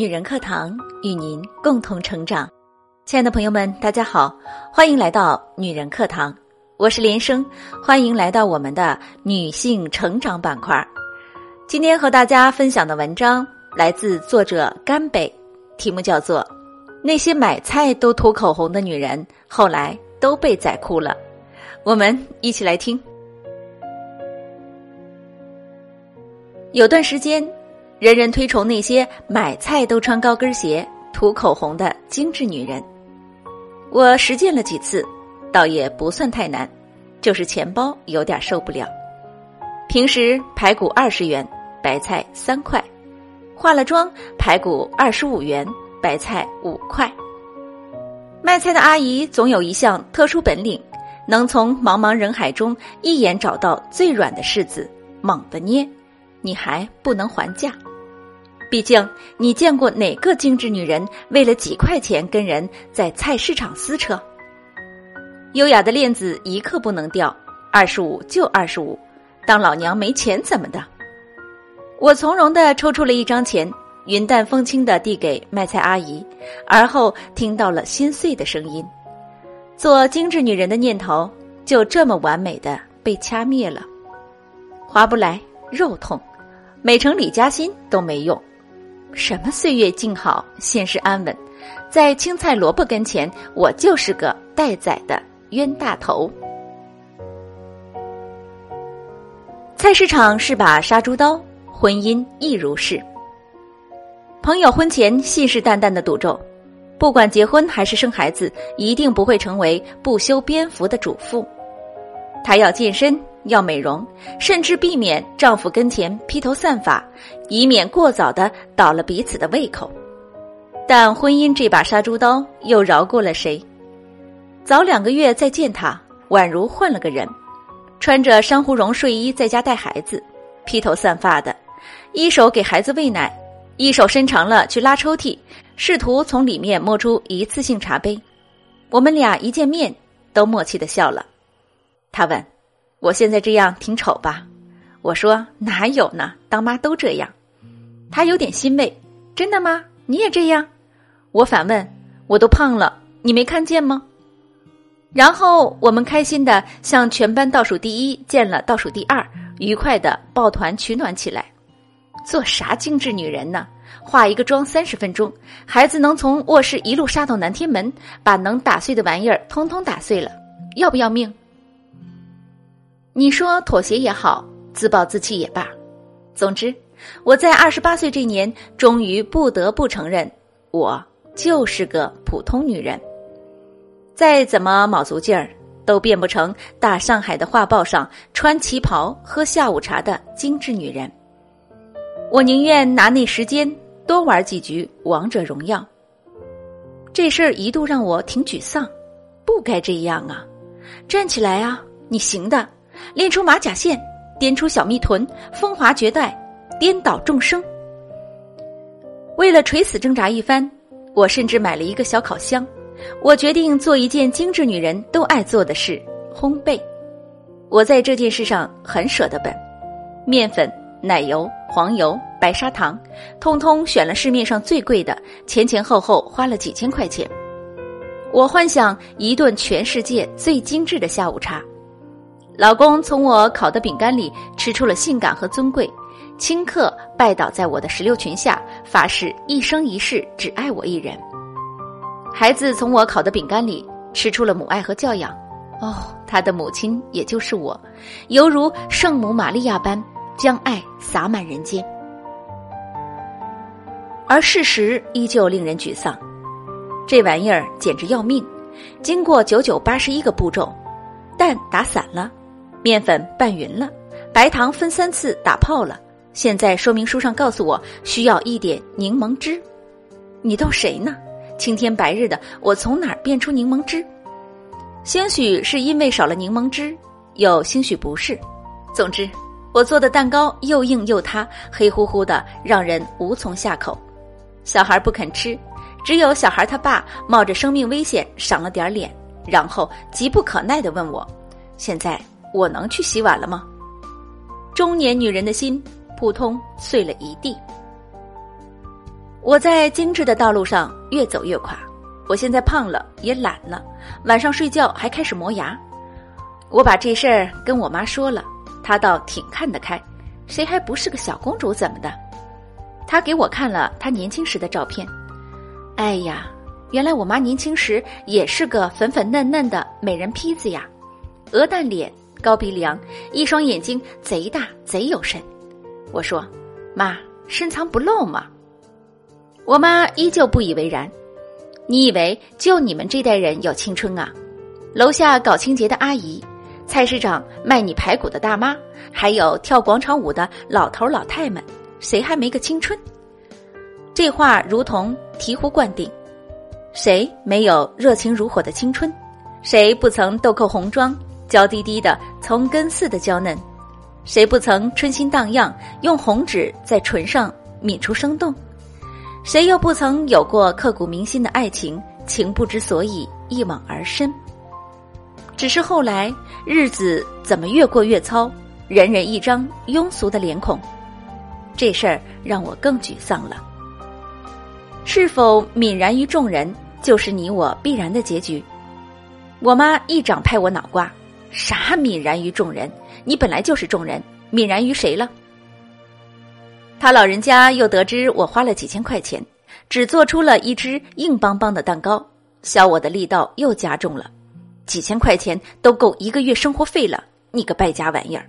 女人课堂与您共同成长。亲爱的朋友们，大家好，欢迎来到女人课堂，我是连生，欢迎来到我们的女性成长板块。今天和大家分享的文章来自作者甘北，题目叫做《那些买菜都涂口红的女人后来都被宰哭了》。我们一起来听。有段时间。人人推崇那些买菜都穿高跟鞋、涂口红的精致女人。我实践了几次，倒也不算太难，就是钱包有点受不了。平时排骨二十元，白菜三块；化了妆，排骨二十五元，白菜五块。卖菜的阿姨总有一项特殊本领，能从茫茫人海中一眼找到最软的柿子，猛地捏，你还不能还价。毕竟，你见过哪个精致女人为了几块钱跟人在菜市场撕扯？优雅的链子一刻不能掉，二十五就二十五，当老娘没钱怎么的？我从容的抽出了一张钱，云淡风轻的递给卖菜阿姨，而后听到了心碎的声音，做精致女人的念头就这么完美的被掐灭了。划不来，肉痛，美成李嘉欣都没用。什么岁月静好，现实安稳，在青菜萝卜跟前，我就是个待宰的冤大头。菜市场是把杀猪刀，婚姻亦如是。朋友婚前信誓旦旦的赌咒，不管结婚还是生孩子，一定不会成为不修边幅的主妇。她要健身。要美容，甚至避免丈夫跟前披头散发，以免过早的倒了彼此的胃口。但婚姻这把杀猪刀又饶过了谁？早两个月再见他，宛如换了个人，穿着珊瑚绒睡衣在家带孩子，披头散发的，一手给孩子喂奶，一手伸长了去拉抽屉，试图从里面摸出一次性茶杯。我们俩一见面都默契的笑了。他问。我现在这样挺丑吧？我说哪有呢，当妈都这样。他有点欣慰，真的吗？你也这样？我反问，我都胖了，你没看见吗？然后我们开心的向全班倒数第一见了倒数第二，愉快的抱团取暖起来。做啥精致女人呢？化一个妆三十分钟，孩子能从卧室一路杀到南天门，把能打碎的玩意儿通通打碎了，要不要命？你说妥协也好，自暴自弃也罢，总之，我在二十八岁这年，终于不得不承认，我就是个普通女人。再怎么卯足劲儿，都变不成大上海的画报上穿旗袍喝下午茶的精致女人。我宁愿拿那时间多玩几局王者荣耀。这事儿一度让我挺沮丧，不该这样啊！站起来啊，你行的！练出马甲线，颠出小蜜臀，风华绝代，颠倒众生。为了垂死挣扎一番，我甚至买了一个小烤箱。我决定做一件精致女人都爱做的事——烘焙。我在这件事上很舍得本，面粉、奶油、黄油、白砂糖，通通选了市面上最贵的，前前后后花了几千块钱。我幻想一顿全世界最精致的下午茶。老公从我烤的饼干里吃出了性感和尊贵，顷刻拜倒在我的石榴裙下，发誓一生一世只爱我一人。孩子从我烤的饼干里吃出了母爱和教养，哦，他的母亲也就是我，犹如圣母玛利亚般将爱洒满人间。而事实依旧令人沮丧，这玩意儿简直要命！经过九九八十一个步骤，蛋打散了。面粉拌匀了，白糖分三次打泡了。现在说明书上告诉我需要一点柠檬汁，你逗谁呢？青天白日的，我从哪儿变出柠檬汁？兴许是因为少了柠檬汁，又兴许不是。总之，我做的蛋糕又硬又塌，黑乎乎的，让人无从下口。小孩不肯吃，只有小孩他爸冒着生命危险赏了点脸，然后急不可耐的问我：“现在？”我能去洗碗了吗？中年女人的心扑通碎了一地。我在精致的道路上越走越垮，我现在胖了，也懒了，晚上睡觉还开始磨牙。我把这事儿跟我妈说了，她倒挺看得开，谁还不是个小公主怎么的？她给我看了她年轻时的照片，哎呀，原来我妈年轻时也是个粉粉嫩嫩的美人坯子呀，鹅蛋脸，高鼻梁，一双眼睛贼大贼有神。我说，妈，深藏不露嘛。我妈依旧不以为然。你以为就你们这代人有青春啊？楼下搞清洁的阿姨，菜市场卖你排骨的大妈，还有跳广场舞的老头老太们，谁还没个青春？这话如同醍醐灌顶。谁没有热情如火的青春？谁不曾豆蔻红妆，娇滴滴的从根似的娇嫩？谁不曾春心荡漾，用红纸在唇上抿出生动？谁又不曾有过刻骨铭心的爱情？情不知所以，一往而深。只是后来日子怎么越过越糙，人人一张庸俗的脸孔，这事儿让我更沮丧了。是否泯然于众人，就是你我必然的结局？我妈一掌拍我脑瓜：“啥泯然于众人？你本来就是众人，泯然于谁了？”他老人家又得知我花了几千块钱，只做出了一只硬邦邦的蛋糕，削我的力道又加重了。几千块钱都够一个月生活费了，你个败家玩意儿！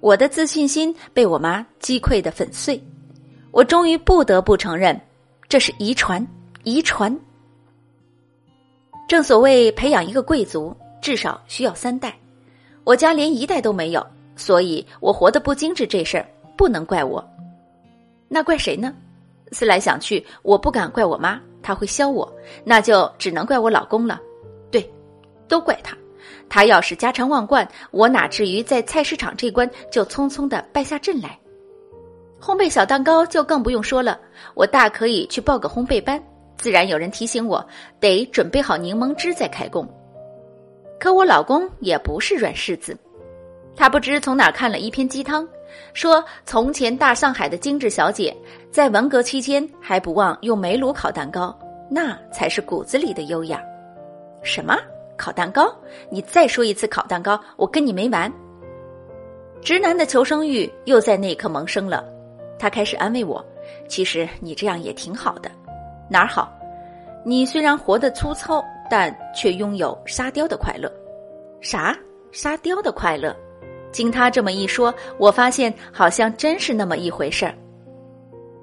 我的自信心被我妈击溃的粉碎，我终于不得不承认，这是遗传，遗传。正所谓培养一个贵族，至少需要三代，我家连一代都没有，所以我活得不精致这事儿。不能怪我，那怪谁呢？思来想去，我不敢怪我妈，她会削我，那就只能怪我老公了。对，都怪他。他要是家常万贯，我哪至于在菜市场这关就匆匆的败下阵来？烘焙小蛋糕就更不用说了，我大可以去报个烘焙班，自然有人提醒我得准备好柠檬汁再开工。可我老公也不是软柿子，他不知从哪看了一篇鸡汤。说从前大上海的精致小姐，在文革期间还不忘用煤炉烤蛋糕，那才是骨子里的优雅。什么烤蛋糕？你再说一次烤蛋糕，我跟你没完！直男的求生欲又在那一刻萌生了，他开始安慰我：“其实你这样也挺好的，哪儿好？你虽然活得粗糙，但却拥有沙雕的快乐。啥？沙雕的快乐？”经他这么一说，我发现好像真是那么一回事儿。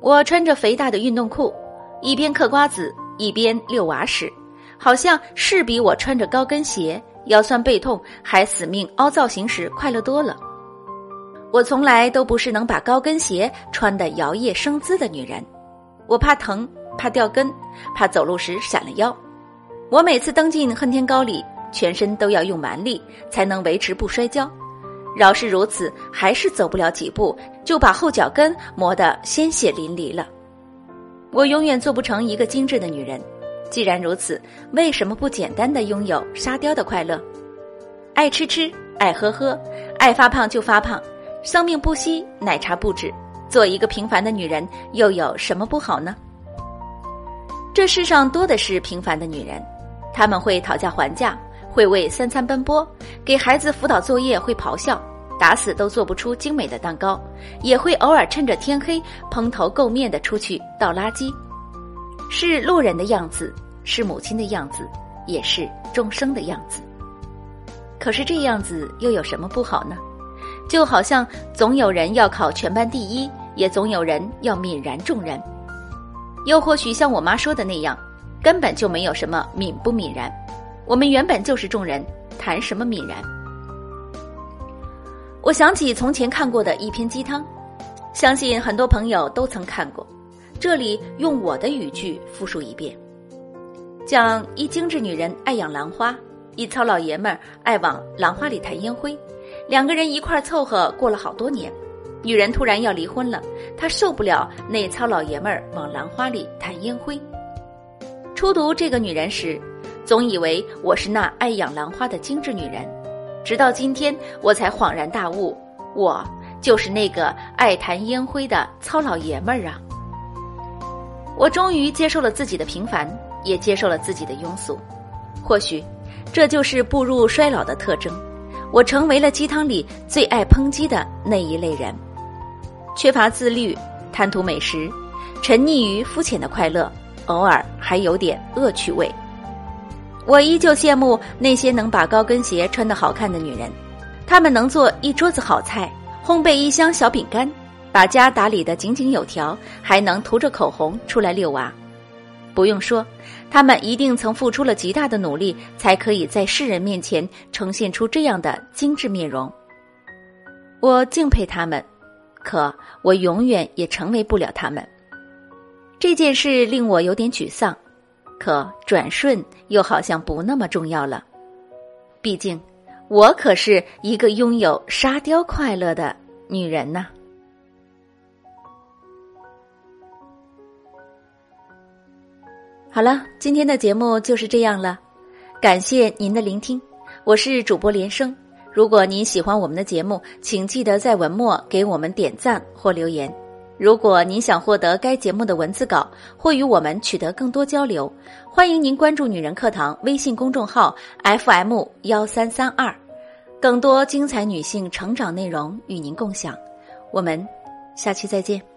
我穿着肥大的运动裤，一边嗑瓜子一边遛娃时，好像是比我穿着高跟鞋腰酸背痛还死命凹造型时快乐多了。我从来都不是能把高跟鞋穿得摇曳生姿的女人，我怕疼，怕掉跟，怕走路时闪了腰。我每次登进恨天高里，全身都要用蛮力才能维持不摔跤。饶是如此，还是走不了几步，就把后脚跟磨得鲜血淋漓了。我永远做不成一个精致的女人。既然如此，为什么不简单的拥有沙雕的快乐？爱吃吃，爱喝喝，爱发胖就发胖，生命不息，奶茶不止。做一个平凡的女人，又有什么不好呢？这世上多的是平凡的女人，他们会讨价还价。会为三餐奔波，给孩子辅导作业会咆哮，打死都做不出精美的蛋糕，也会偶尔趁着天黑蓬头垢面的出去倒垃圾，是路人的样子，是母亲的样子，也是众生的样子。可是这样子又有什么不好呢？就好像总有人要考全班第一，也总有人要泯然众人，又或许像我妈说的那样，根本就没有什么泯不泯然。我们原本就是众人，谈什么泯然？我想起从前看过的一篇鸡汤，相信很多朋友都曾看过。这里用我的语句复述一遍：讲一精致女人爱养兰花，一糙老爷们儿爱往兰花里弹烟灰，两个人一块凑合过了好多年。女人突然要离婚了，她受不了那糙老爷们儿往兰花里弹烟灰。初读这个女人时。总以为我是那爱养兰花的精致女人，直到今天我才恍然大悟，我就是那个爱弹烟灰的糙老爷们儿啊！我终于接受了自己的平凡，也接受了自己的庸俗。或许，这就是步入衰老的特征。我成为了鸡汤里最爱抨击的那一类人，缺乏自律，贪图美食，沉溺于肤浅的快乐，偶尔还有点恶趣味。我依旧羡慕那些能把高跟鞋穿得好看的女人，她们能做一桌子好菜，烘焙一箱小饼干，把家打理得井井有条，还能涂着口红出来遛娃。不用说。他们一定曾付出了极大的努力，才可以在世人面前呈现出这样的精致面容。我敬佩他们，可我永远也成为不了他们。这件事令我有点沮丧，可转瞬又好像不那么重要了。毕竟，我可是一个拥有沙雕快乐的女人呐。好了，今天的节目就是这样了，感谢您的聆听，我是主播连生。如果您喜欢我们的节目，请记得在文末给我们点赞或留言。如果您想获得该节目的文字稿或与我们取得更多交流，欢迎您关注“女人课堂”微信公众号 FM 幺三三二，更多精彩女性成长内容与您共享。我们下期再见。